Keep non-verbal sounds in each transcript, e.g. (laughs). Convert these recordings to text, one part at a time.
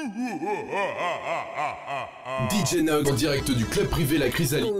(laughs) DJ Nog en direct du club privé La Chrysalide.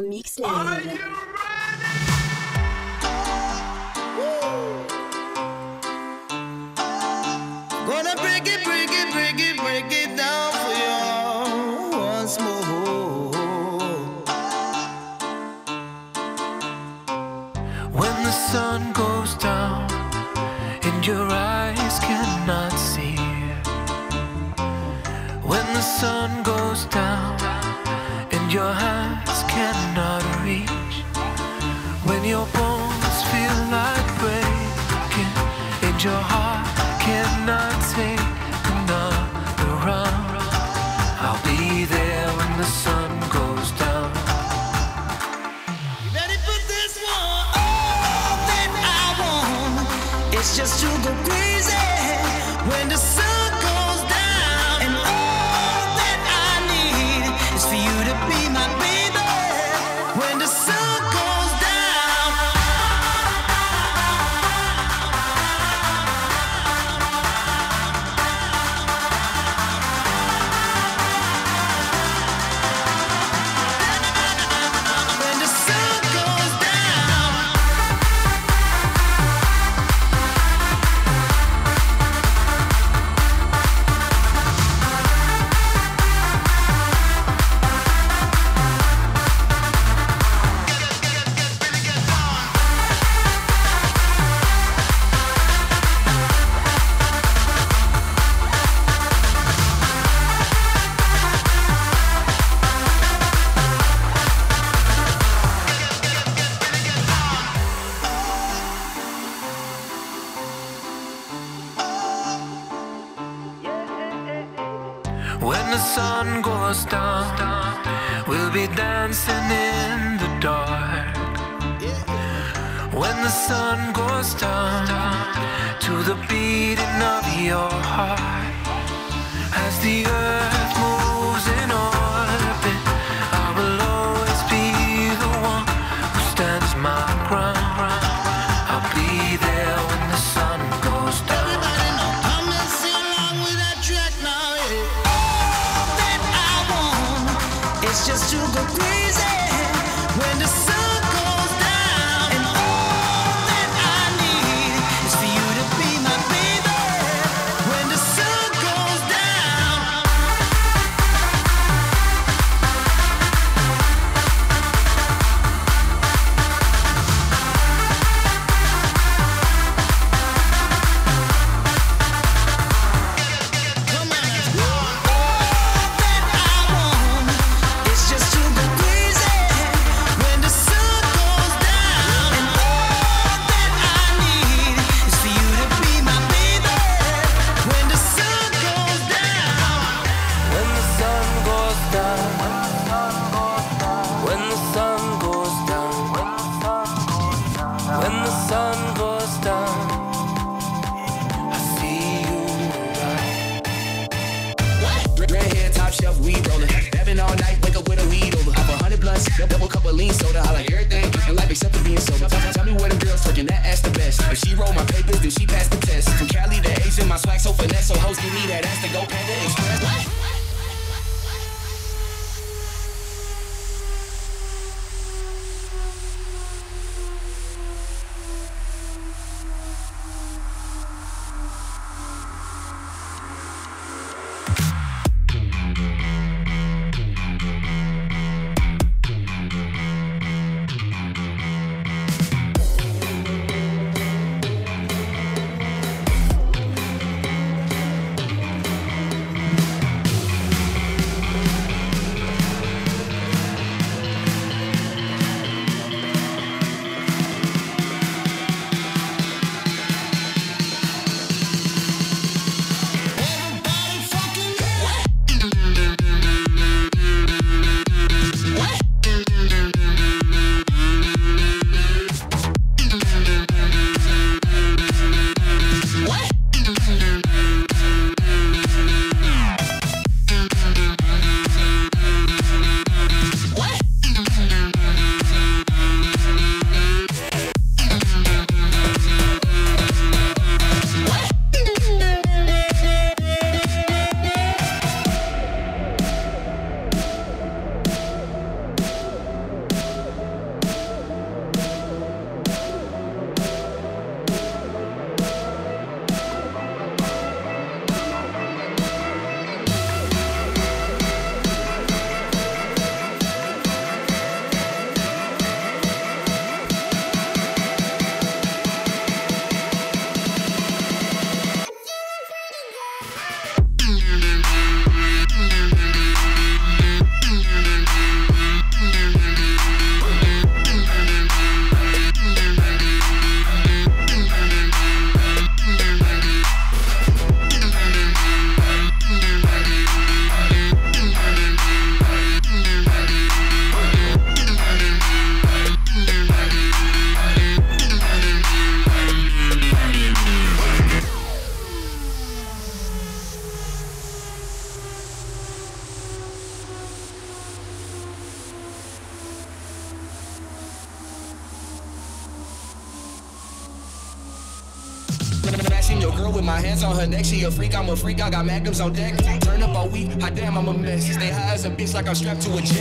Magnums on deck. Turn up all week, hot damn, I'm a mess. Stay high as a bitch like I'm strapped to a jet,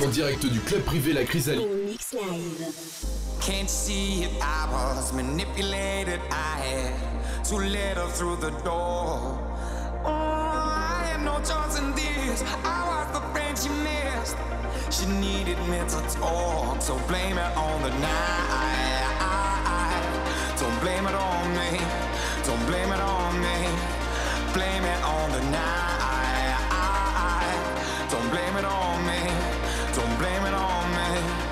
en direct du club privé La Chrysalide. Can't see it, I was manipulated. I had to let her through the door. Oh, I had no choice in this. I was the friend she missed. She needed me to talk, so blame it on the night. Don't blame it on me. Don't blame it on me. Blame it on the night. Don't blame it on me. Don't blame it on me.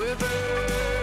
We're burning.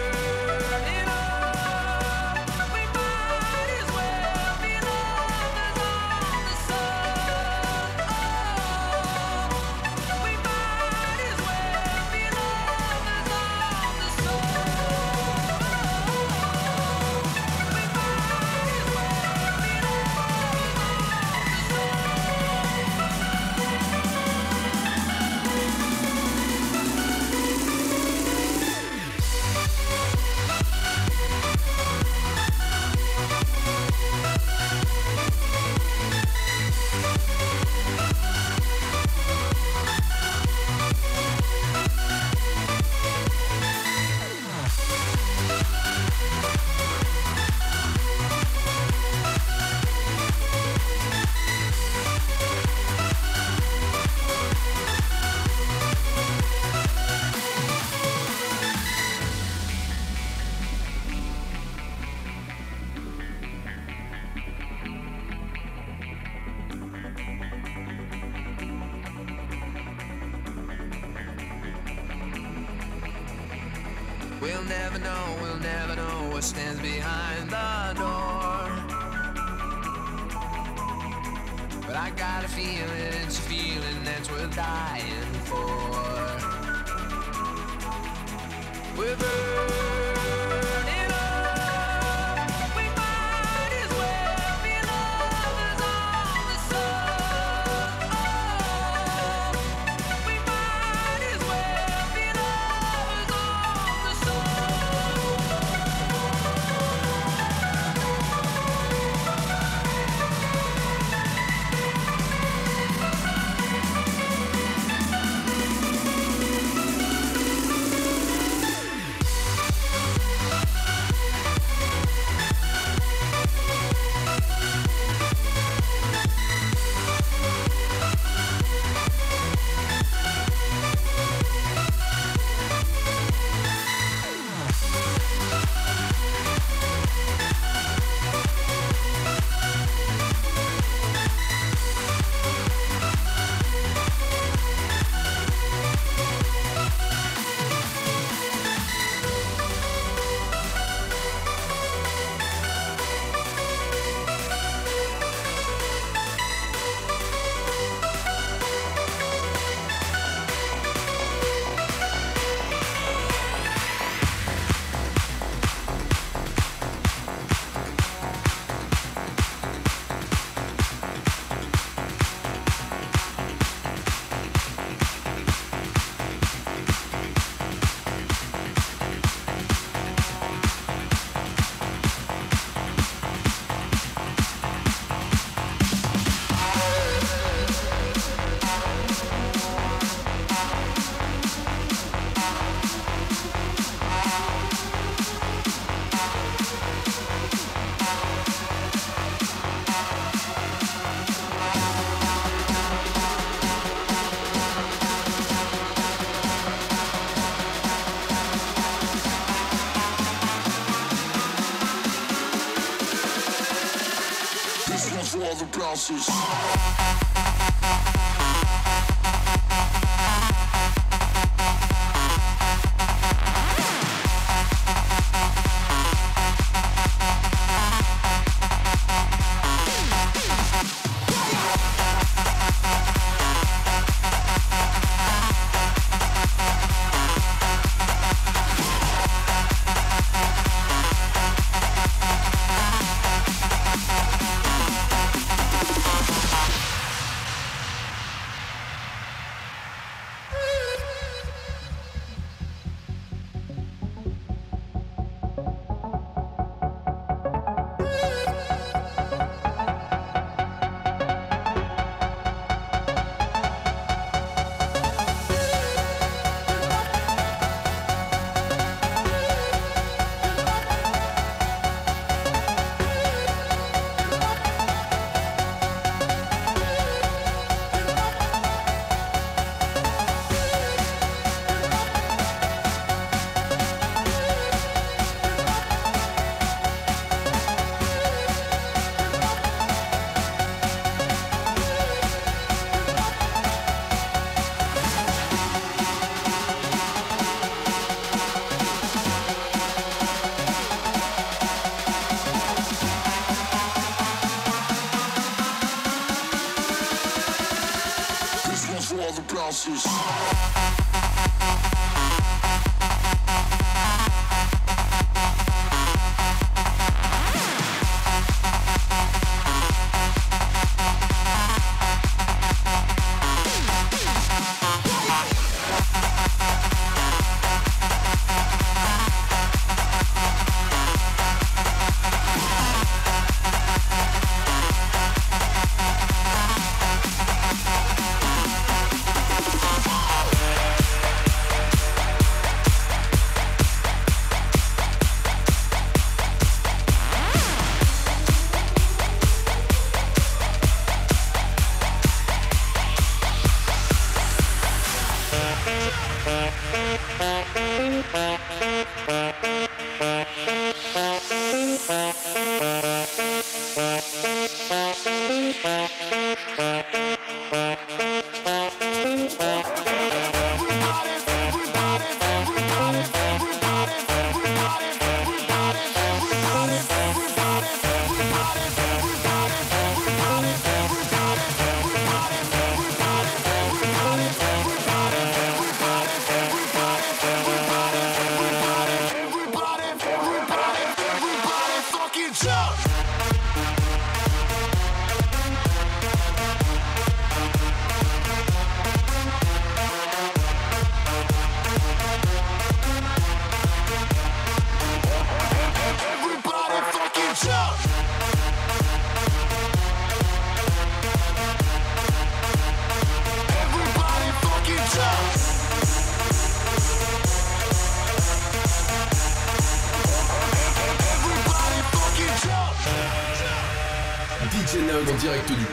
All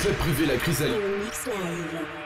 bouncers. privé La Chrysalide.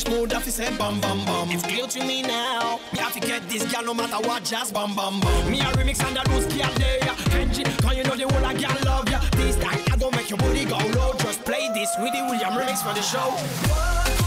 Spanish mood, that he said bum bum bum. It's clear to me now. Me have to get this girl no matter what, just bum bum bum. Me a remix and a loose girl there. Kenji, can you know the whole I girl love ya? This time I go make your booty go low. Just play this with the William remix for the show.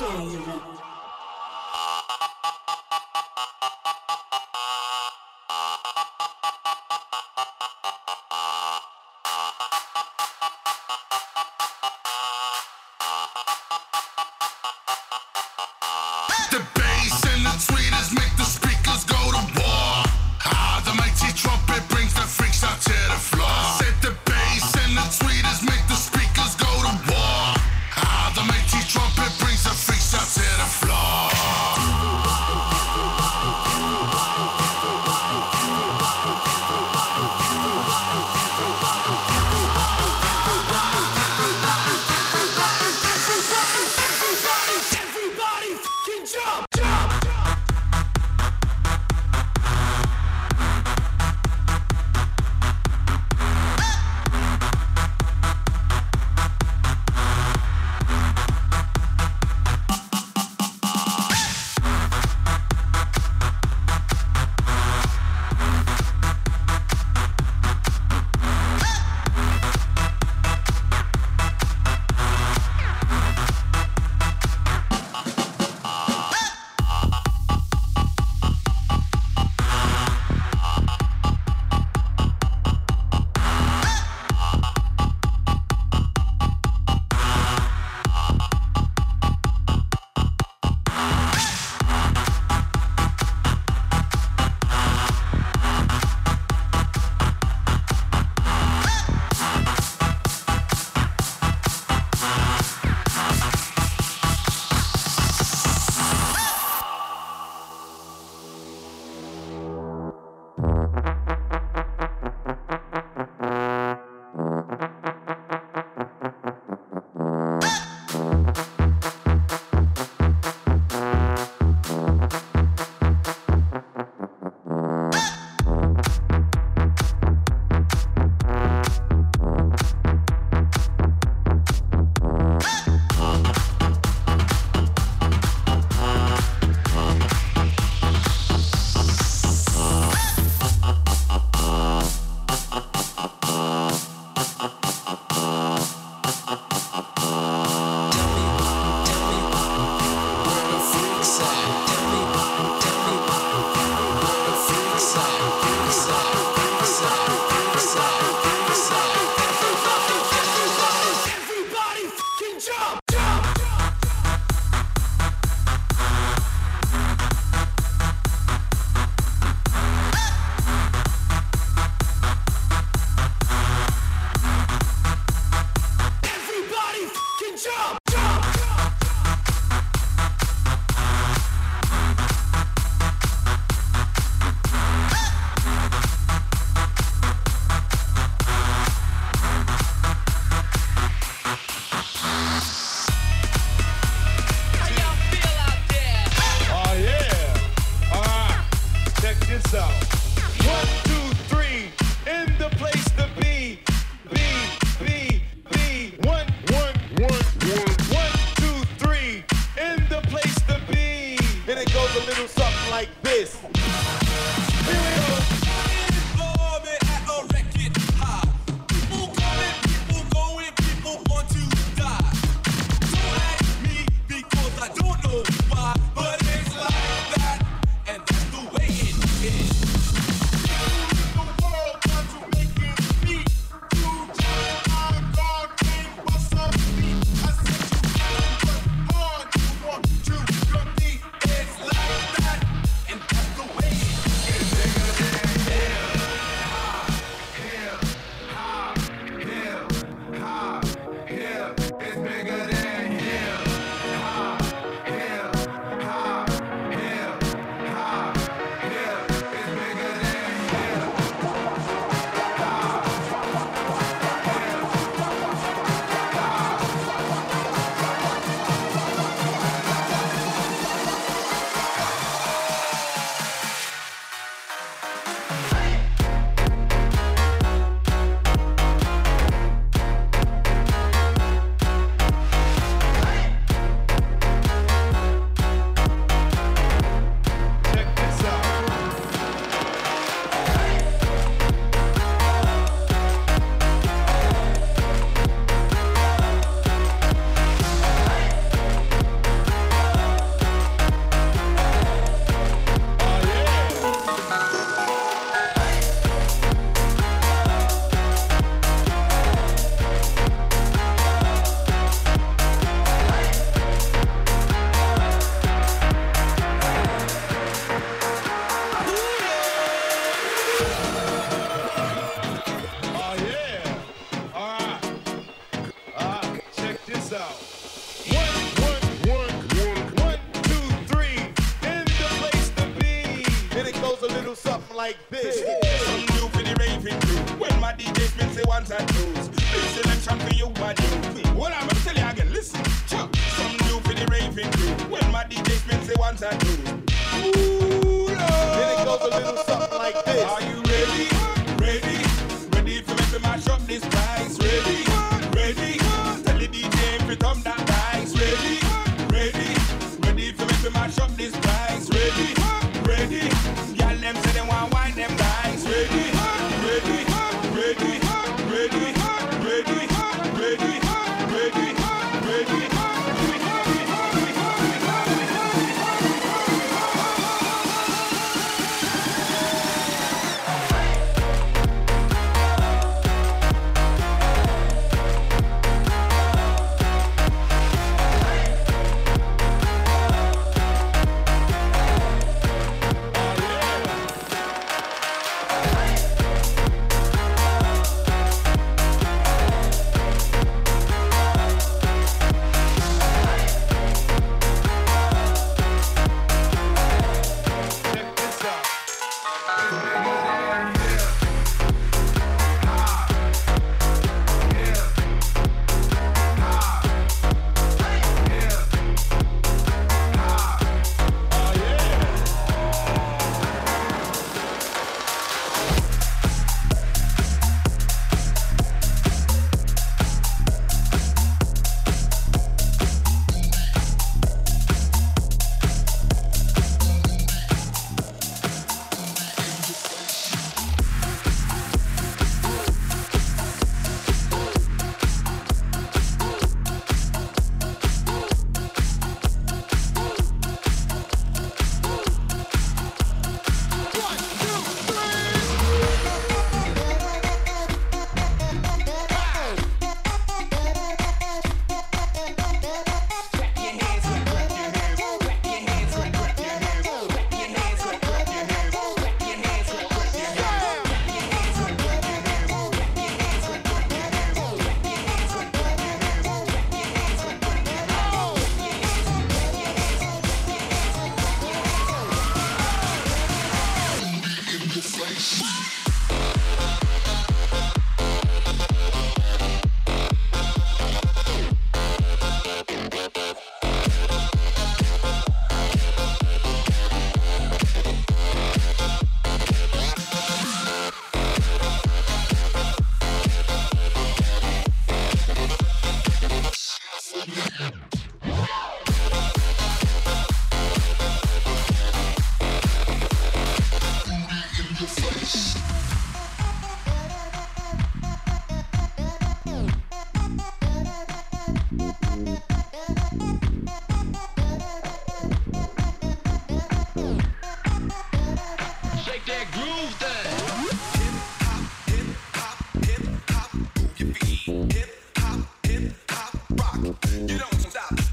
Trumpet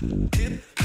Hip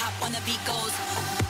bang, bang, bang.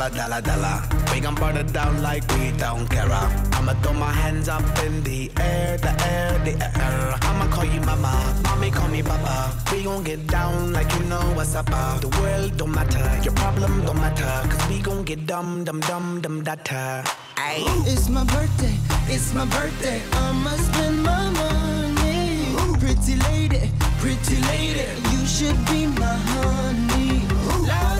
dollar, dollar, dollar. We gon' burn it down like we don't care. I'ma throw my hands up in the air, the air, the air. I'ma call you mama, mommy call me papa. We gon' get down like you know what's up. uh. The world don't matter, your problem don't matter. Cause we gon' get dumb, dumb, dumb, dumb, data. Ayy. It's my birthday, it's my birthday. I'ma spend my money. Pretty lady, pretty lady, you should be my honey. Mercy,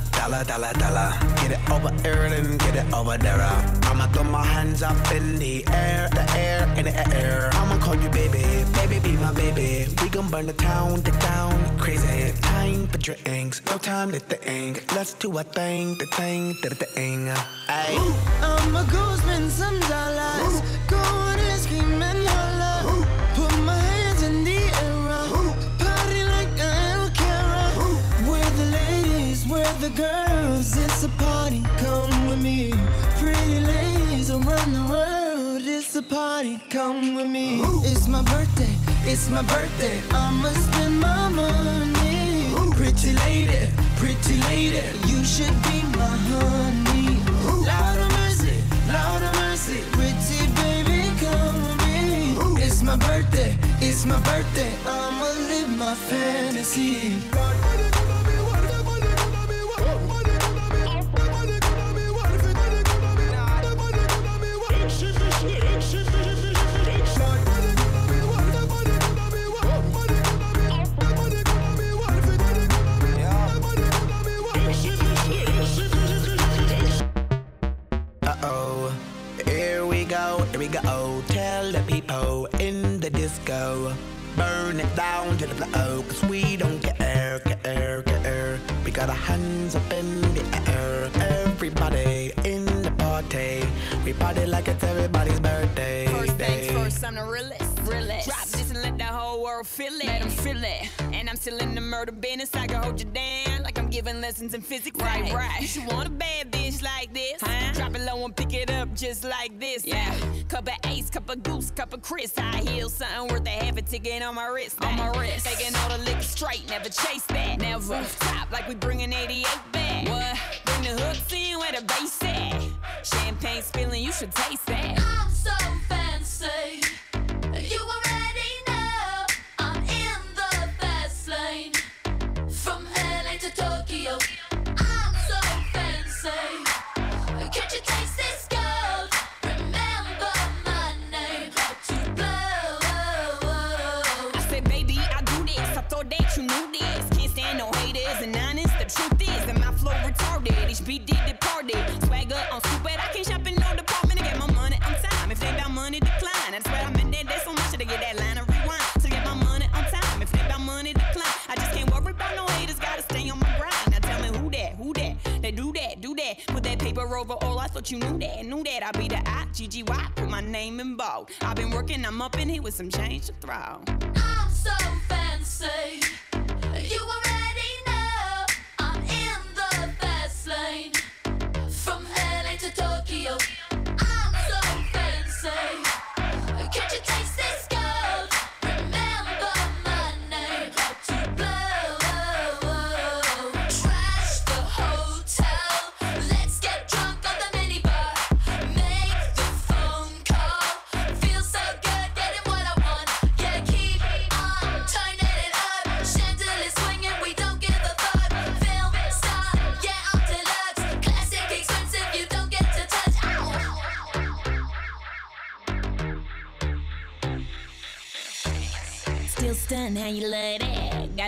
dollar, dollar, dollar. Get it over here and get it over there. I'ma throw my hands up in the air, the air, in the air. I'ma call you baby, baby, be my baby. We gon' burn the town, the town, crazy. Time for drinks, no time to think. Let's do a thing, the thing, the thing. I'ma go spend some dollars. Go ladies, girls. It's a party, come with me. Pretty ladies around the world. It's a party, come with me. It's my birthday, it's my birthday. I'ma spend my money. Pretty lady, pretty lady, you should be my honey. Lord of mercy, Lord of mercy, pretty baby, come with me. It's my birthday, it's my birthday. I'ma live my fantasy. Tell the people in the disco, burn it down to the floor, cause we don't care, care, care. We got our hands up in the air, everybody in the party. We party like it's everybody's birthday. First things first, I'm the realest. realest. Drop this and let the whole world feel it. Let them feel it. And I'm still in the murder business. I can hold you down giving lessons in physics. Right, right. You should want a bad bitch like this. Huh? Drop it low and pick it up just like this. Yeah. Cup of ace, cup of goose, cup of Cris. High heels, something worth a half a ticket on my wrist. On my wrist. Taking all the liquor straight, never chase that. Never. Top like we bringing 88 back. What? Bring the hooks in where the bass at. Champagne spilling, you should taste that. I'm so fancy. You already overall. I thought you knew that, knew that. I'd be the I, put my name in ball. I've been working, I'm up in here with some change to throw. I'm so fancy. You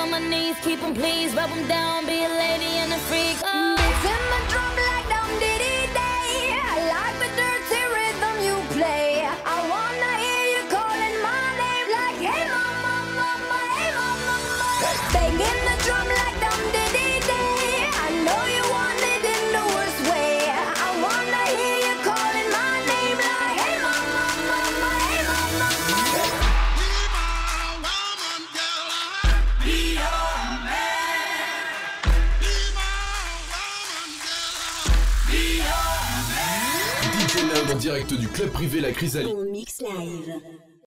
on my knees, keep them please, rub them down, be a lady and a freak. Oh. It's my drum direct du club privé La Chrysalide.